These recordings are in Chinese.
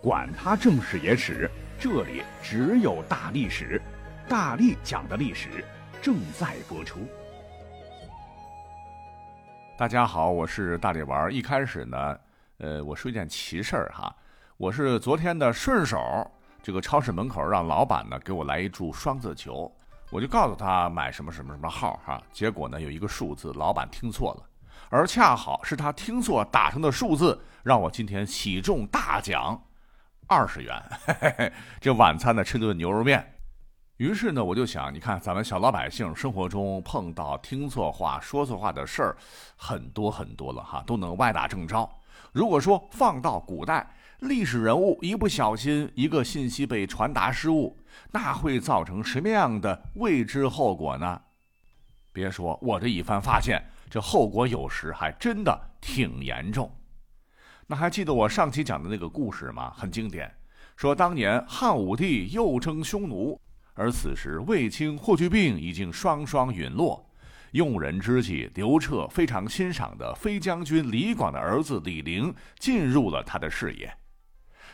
管他正史野史，这里只有大历史，大力讲的历史正在播出。大家好，我是大力丸。一开始呢，呃，我说一件奇事儿哈，我是昨天的顺手，这个超市门口让老板呢给我来一注双色球，我就告诉他买什么什么什么号哈，结果呢有一个数字，老板听错了，而恰好是他听错打成的数字，让我今天喜中大奖。二十元，嘿嘿嘿，这晚餐呢吃顿牛肉面。于是呢，我就想，你看咱们小老百姓生活中碰到听错话、说错话的事儿很多很多了哈，都能歪打正着。如果说放到古代，历史人物一不小心，一个信息被传达失误，那会造成什么样的未知后果呢？别说我这一番发现，这后果有时还真的挺严重。那还记得我上期讲的那个故事吗？很经典，说当年汉武帝又征匈奴，而此时卫青、霍去病已经双双陨落。用人之际，刘彻非常欣赏的飞将军李广的儿子李陵进入了他的视野。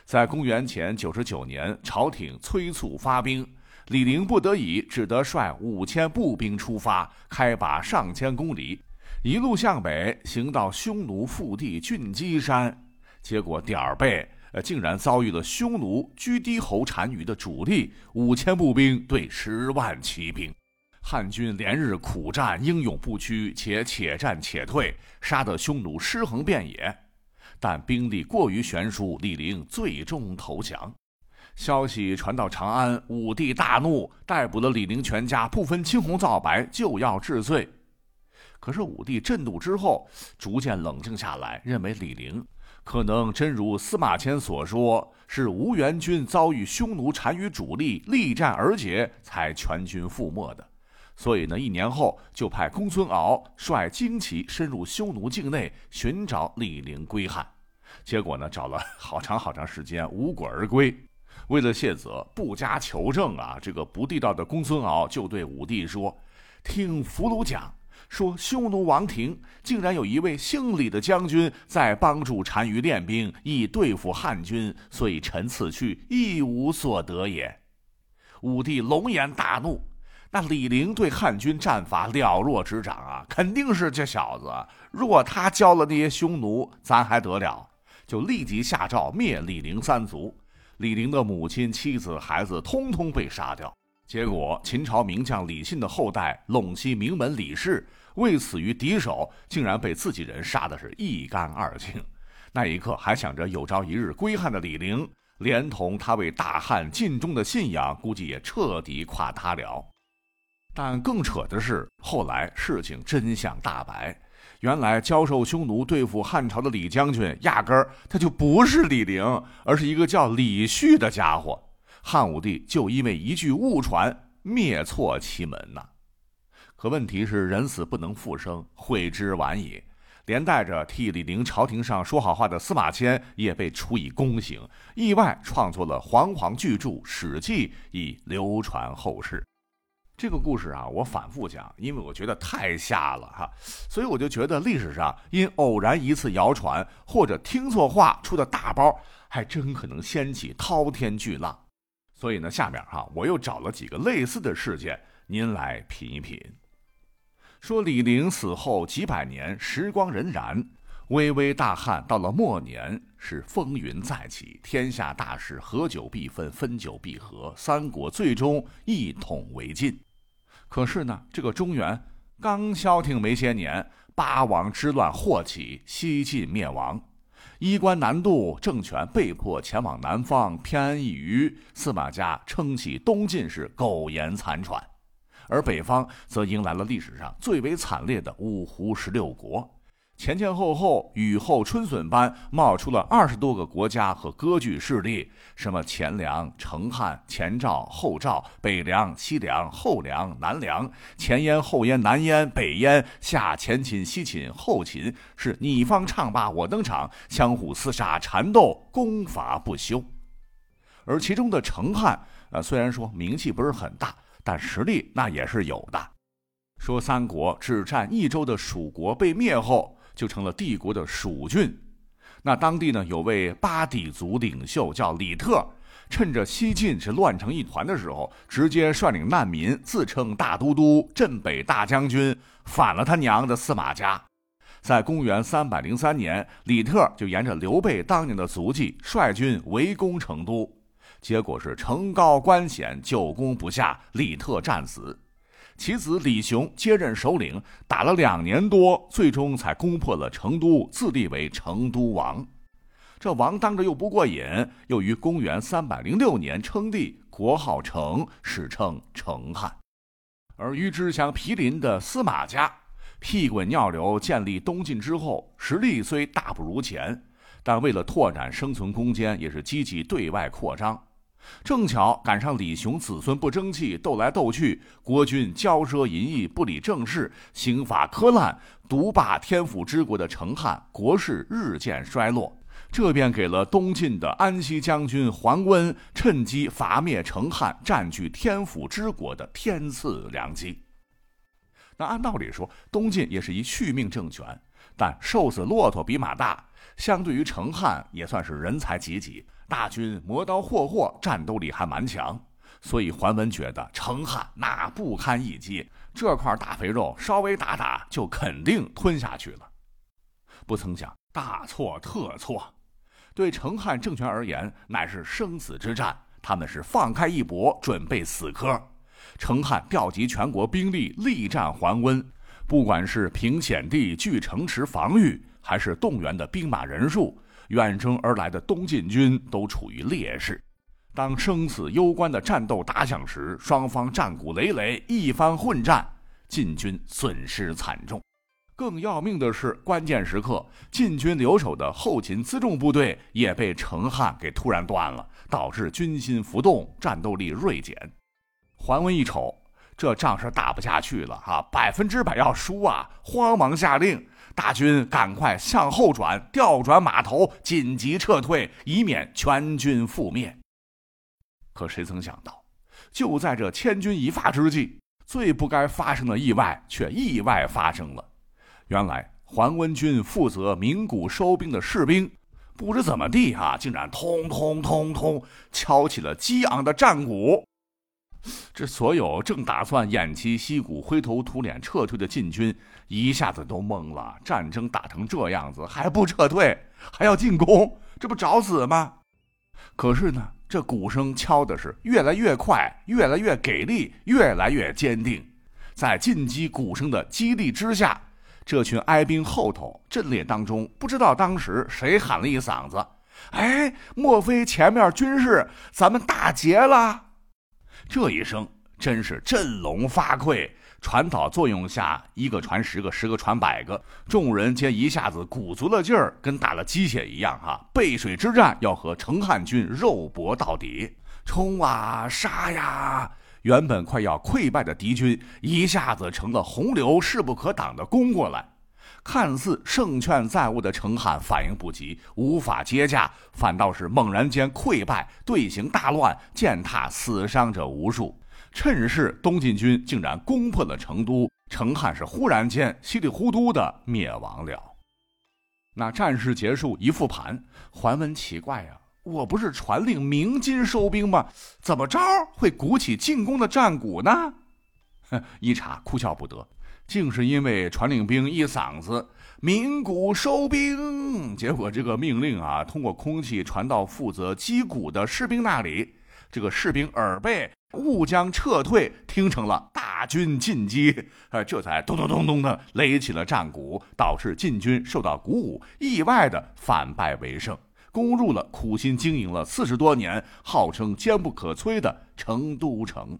在公元前九十九年，朝廷催促发兵，李陵不得已只得率五千步兵出发，开拔上千公里，一路向北，行到匈奴腹地俊基山。结果点儿背，呃，竟然遭遇了匈奴居低侯单于的主力五千步兵对十万骑兵，汉军连日苦战，英勇不屈，且且战且退，杀得匈奴尸横遍野。但兵力过于悬殊，李陵最终投降。消息传到长安，武帝大怒，逮捕了李陵全家，不分青红皂白，就要治罪。可是武帝震怒之后，逐渐冷静下来，认为李陵。可能真如司马迁所说，是吴元军遭遇匈奴单于主力，力战而解，才全军覆没的。所以呢，一年后就派公孙敖率精骑深入匈奴境内寻找李陵归汉。结果呢，找了好长好长时间，无果而归。为了谢责，不加求证啊，这个不地道的公孙敖就对武帝说：“听俘虏讲。”说匈奴王庭竟然有一位姓李的将军在帮助单于练兵，以对付汉军，所以臣此去一无所得也。武帝龙颜大怒，那李陵对汉军战法了若指掌啊，肯定是这小子。若他教了那些匈奴，咱还得了？就立即下诏灭李陵三族，李陵的母亲、妻子、孩子通通被杀掉。结果，秦朝名将李信的后代陇西名门李氏，为此于敌手，竟然被自己人杀的是一干二净。那一刻，还想着有朝一日归汉的李陵，连同他为大汉尽忠的信仰，估计也彻底垮塌了。但更扯的是，后来事情真相大白，原来教授匈奴对付汉朝的李将军，压根儿他就不是李陵，而是一个叫李旭的家伙。汉武帝就因为一句误传灭错其门呐，可问题是人死不能复生，悔之晚矣。连带着替李陵朝廷上说好话的司马迁也被处以宫刑，意外创作了煌煌巨著《史记》，以流传后世。这个故事啊，我反复讲，因为我觉得太吓了哈，所以我就觉得历史上因偶然一次谣传或者听错话出的大包，还真可能掀起滔天巨浪。所以呢，下面哈，我又找了几个类似的事件，您来品一品。说李陵死后几百年，时光荏苒，巍巍大汉到了末年是风云再起，天下大事合久必分，分久必合，三国最终一统为晋。可是呢，这个中原刚消停没些年，八王之乱祸起，西晋灭亡。衣冠南渡，政权被迫前往南方偏安一隅。司马家撑起东晋是苟延残喘，而北方则迎来了历史上最为惨烈的五胡十六国。前前后后，雨后春笋般冒出了二十多个国家和割据势力，什么前凉、成汉、前赵、后赵、北凉、西凉、后凉、南凉、前燕、后燕、南燕、北燕，下前秦、西秦、后秦，是你方唱罢我登场，相互厮杀、缠斗、攻伐不休。而其中的成汉，呃，虽然说名气不是很大，但实力那也是有的。说三国只占一州的蜀国被灭后。就成了帝国的蜀郡，那当地呢有位巴底族领袖叫李特，趁着西晋是乱成一团的时候，直接率领难民自称大都督、镇北大将军，反了他娘的司马家。在公元三百零三年，李特就沿着刘备当年的足迹，率军围攻成都，结果是城高关险，久攻不下，李特战死。其子李雄接任首领，打了两年多，最终才攻破了成都，自立为成都王。这王当着又不过瘾，又于公元三百零六年称帝，国号成，史称成汉。而与之相毗邻的司马家。屁滚尿流建立东晋之后，实力虽大不如前，但为了拓展生存空间，也是积极对外扩张。正巧赶上李雄子孙不争气，斗来斗去，国君骄奢淫逸，不理政事，刑法苛滥，独霸天府之国的成汉，国势日渐衰落。这便给了东晋的安西将军桓温趁机伐灭成汉，占据天府之国的天赐良机。那按道理说，东晋也是一续命政权，但瘦死骆驼比马大，相对于成汉也算是人才济济，大军磨刀霍霍，战斗力还蛮强。所以桓温觉得成汉那不堪一击，这块大肥肉稍微打打就肯定吞下去了。不曾想大错特错，对成汉政权而言乃是生死之战，他们是放开一搏，准备死磕。成汉调集全国兵力力战桓温，不管是凭险地据城池防御，还是动员的兵马人数，远征而来的东晋军都处于劣势。当生死攸关的战斗打响时，双方战鼓累累，一番混战，晋军损失惨重。更要命的是，关键时刻，晋军留守的后勤辎重部队也被成汉给突然断了，导致军心浮动，战斗力锐减。桓温一瞅，这仗是打不下去了哈，百分之百要输啊！慌忙下令，大军赶快向后转，调转马头，紧急撤退，以免全军覆灭。可谁曾想到，就在这千钧一发之际，最不该发生的意外却意外发生了。原来，桓温军负责鸣鼓收兵的士兵，不知怎么地哈，竟然通通通通敲起了激昂的战鼓。这所有正打算偃旗息鼓、灰头土脸撤退的晋军，一下子都懵了。战争打成这样子，还不撤退，还要进攻，这不找死吗？可是呢，这鼓声敲的是越来越快，越来越给力，越来越坚定。在进击鼓声的激励之下，这群哀兵后头阵列当中，不知道当时谁喊了一嗓子：“哎，莫非前面军士咱们大捷了？”这一声真是振聋发聩，传导作用下，一个传十个，十个传百个，众人皆一下子鼓足了劲儿，跟打了鸡血一样哈！背水之战要和成汉军肉搏到底，冲啊，杀呀！原本快要溃败的敌军，一下子成了洪流，势不可挡的攻过来。看似胜券在握的成汉反应不及，无法接驾，反倒是猛然间溃败，队形大乱，践踏死伤者无数。趁势，东晋军竟然攻破了成都，成汉是忽然间稀里糊涂的灭亡了。那战事结束一复盘，桓温奇怪呀，我不是传令鸣金收兵吗？怎么着会鼓起进攻的战鼓呢？哼，一查哭笑不得。竟是因为传令兵一嗓子鸣鼓收兵，结果这个命令啊，通过空气传到负责击鼓的士兵那里，这个士兵耳背，误将撤退听成了大军进击，呃，这才咚咚咚咚的擂起了战鼓，导致晋军受到鼓舞，意外的反败为胜，攻入了苦心经营了四十多年、号称坚不可摧的成都城。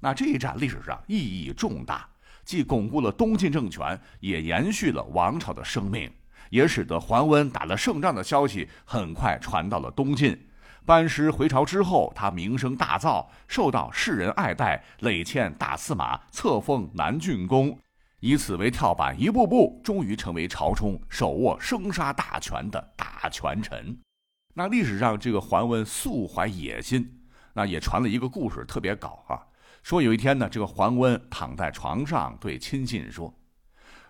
那这一战历史上意义重大。既巩固了东晋政权，也延续了王朝的生命，也使得桓温打了胜仗的消息很快传到了东晋。班师回朝之后，他名声大噪，受到世人爱戴，累迁大司马，册封南郡公，以此为跳板，一步步终于成为朝中手握生杀大权的大权臣。那历史上这个桓温素怀野心，那也传了一个故事，特别搞啊。说有一天呢，这个桓温躺在床上，对亲信说：“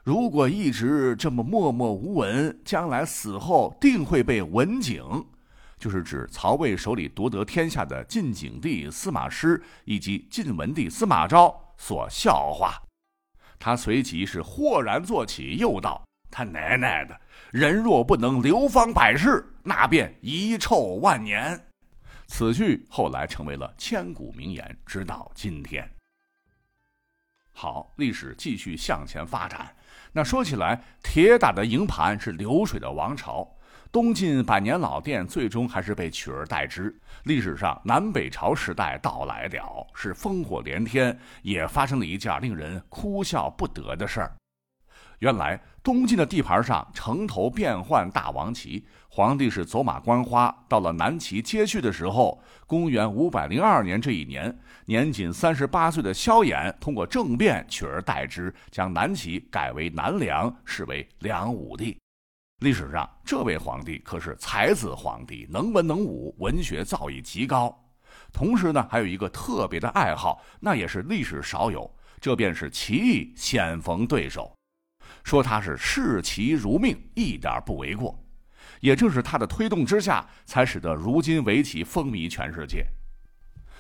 如果一直这么默默无闻，将来死后定会被文景，就是指曹魏手里夺得天下的晋景帝司马师以及晋文帝司马昭所笑话。他随即是豁然坐起，又道：“他奶奶的，人若不能流芳百世，那便遗臭万年。”此句后来成为了千古名言，直到今天。好，历史继续向前发展。那说起来，铁打的营盘是流水的王朝，东晋百年老店最终还是被取而代之。历史上南北朝时代到来了，是烽火连天，也发生了一件令人哭笑不得的事儿。原来东晋的地盘上城头变换大王旗，皇帝是走马观花。到了南齐接续的时候，公元五百零二年这一年，年仅三十八岁的萧衍通过政变取而代之，将南齐改为南梁，是为梁武帝。历史上这位皇帝可是才子皇帝，能文能武，文学造诣极高。同时呢，还有一个特别的爱好，那也是历史少有，这便是棋艺，险逢对手。说他是视其如命，一点不为过。也正是他的推动之下，才使得如今围棋风靡全世界。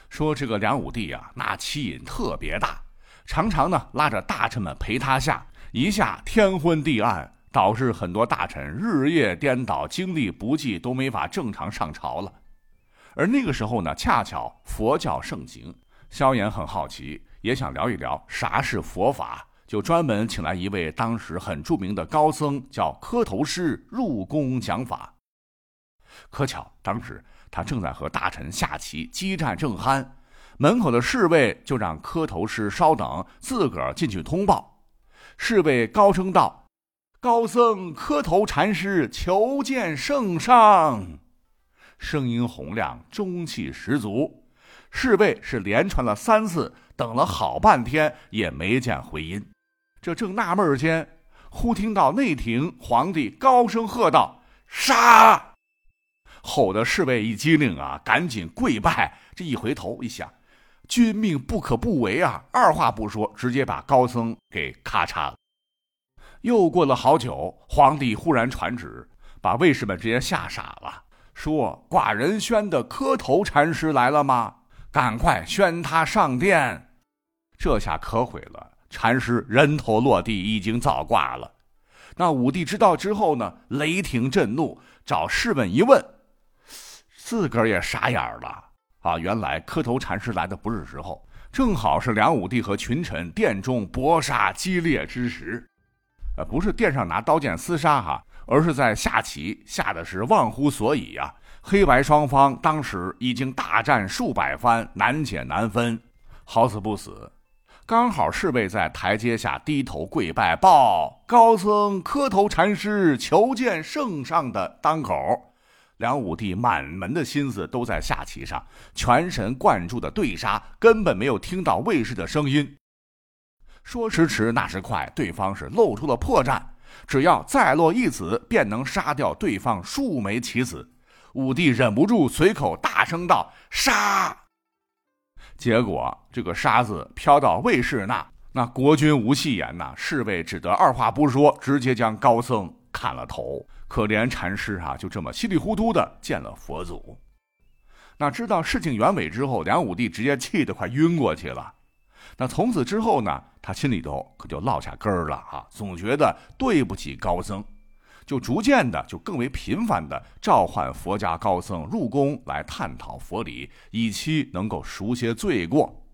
说这个梁武帝啊，那棋瘾特别大，常常呢拉着大臣们陪他下，一下天昏地暗，导致很多大臣日夜颠倒，精力不济，都没法正常上朝了。而那个时候呢，恰巧佛教盛行，萧衍很好奇，也想聊一聊啥是佛法。就专门请来一位当时很著名的高僧，叫磕头师入宫讲法。可巧当时他正在和大臣下棋，激战正酣，门口的侍卫就让磕头师稍等，自个儿进去通报。侍卫高声道：“高僧磕头禅师求见圣上。”声音洪亮，中气十足。侍卫是连传了三次，等了好半天也没见回音。这正纳闷间，忽听到内廷皇帝高声喝道：“杀！”吼得侍卫一激灵啊，赶紧跪拜。这一回头一想，君命不可不违啊！二话不说，直接把高僧给咔嚓了。又过了好久，皇帝忽然传旨，把卫士们直接吓傻了，说：“寡人宣的磕头禅师来了吗？赶快宣他上殿。”这下可毁了。禅师人头落地，已经早挂了。那武帝知道之后呢？雷霆震怒，找侍问一问，自个儿也傻眼了啊！原来磕头禅师来的不是时候，正好是梁武帝和群臣殿中搏杀激烈之时。呃，不是殿上拿刀剑厮杀哈，而是在下棋，下的是忘乎所以呀。黑白双方当时已经大战数百番，难解难分，好死不死。刚好侍卫在台阶下低头跪拜，报高僧磕头禅师求见圣上的当口，梁武帝满门的心思都在下棋上，全神贯注的对杀，根本没有听到卫士的声音。说时迟，那时快，对方是露出了破绽，只要再落一子，便能杀掉对方数枚棋子。武帝忍不住随口大声道：“杀！”结果，这个沙子飘到卫士那，那国君无戏言呐，侍卫只得二话不说，直接将高僧砍了头。可怜禅师啊，就这么稀里糊涂的见了佛祖。那知道事情原委之后，梁武帝直接气得快晕过去了。那从此之后呢，他心里头可就落下根儿了啊，总觉得对不起高僧。就逐渐的，就更为频繁的召唤佛家高僧入宫来探讨佛理，以期能够赎些罪过。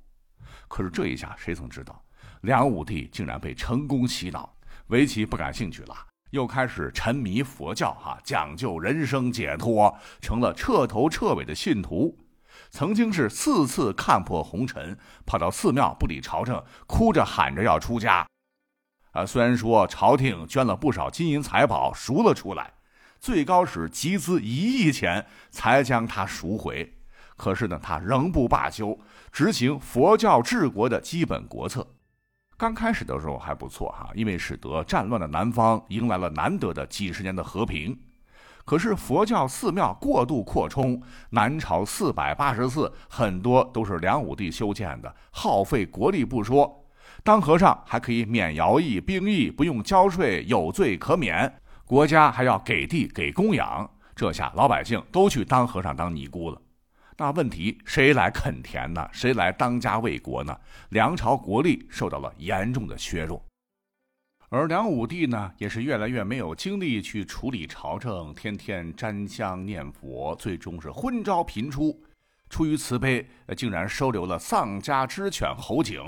可是这一下，谁曾知道，梁武帝竟然被成功洗脑，围棋不感兴趣了，又开始沉迷佛教，哈，讲究人生解脱，成了彻头彻尾的信徒。曾经是四次看破红尘，跑到寺庙不理朝政，哭着喊着要出家。啊，虽然说朝廷捐了不少金银财宝赎了出来，最高时集资一亿钱才将他赎回，可是呢，他仍不罢休，执行佛教治国的基本国策。刚开始的时候还不错哈，因为使得战乱的南方迎来了难得的几十年的和平。可是佛教寺庙过度扩充，南朝四百八十寺很多都是梁武帝修建的，耗费国力不说。当和尚还可以免徭役、兵役，不用交税，有罪可免。国家还要给地给供养，这下老百姓都去当和尚当尼姑了。那问题谁来垦田呢？谁来当家卫国呢？梁朝国力受到了严重的削弱。而梁武帝呢，也是越来越没有精力去处理朝政，天天沾香念佛，最终是昏招频出。出于慈悲，竟然收留了丧家之犬侯景，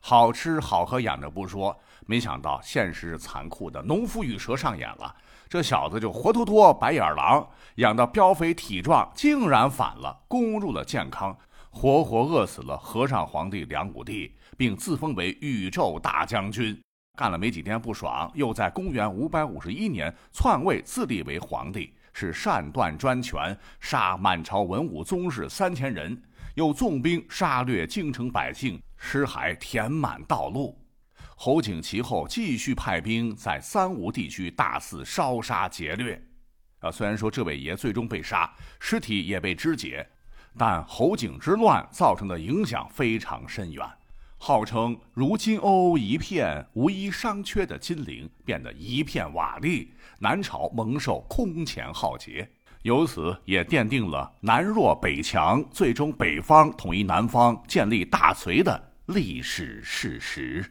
好吃好喝养着不说，没想到现实是残酷的农夫与蛇上演了。这小子就活脱脱白眼狼，养到膘肥体壮，竟然反了，攻入了健康，活活饿死了和尚皇帝梁武帝，并自封为宇宙大将军。干了没几天不爽，又在公元五百五十一年篡位自立为皇帝，是擅断专权，杀满朝文武宗室三千人，又纵兵杀掠京城百姓，尸骸填满道路。侯景其后继续派兵在三吴地区大肆烧杀劫掠。啊，虽然说这位爷最终被杀，尸体也被肢解，但侯景之乱造成的影响非常深远。号称如金瓯一片，无一伤缺的金陵变得一片瓦砾，南朝蒙受空前浩劫，由此也奠定了南弱北强，最终北方统一南方，建立大隋的历史事实。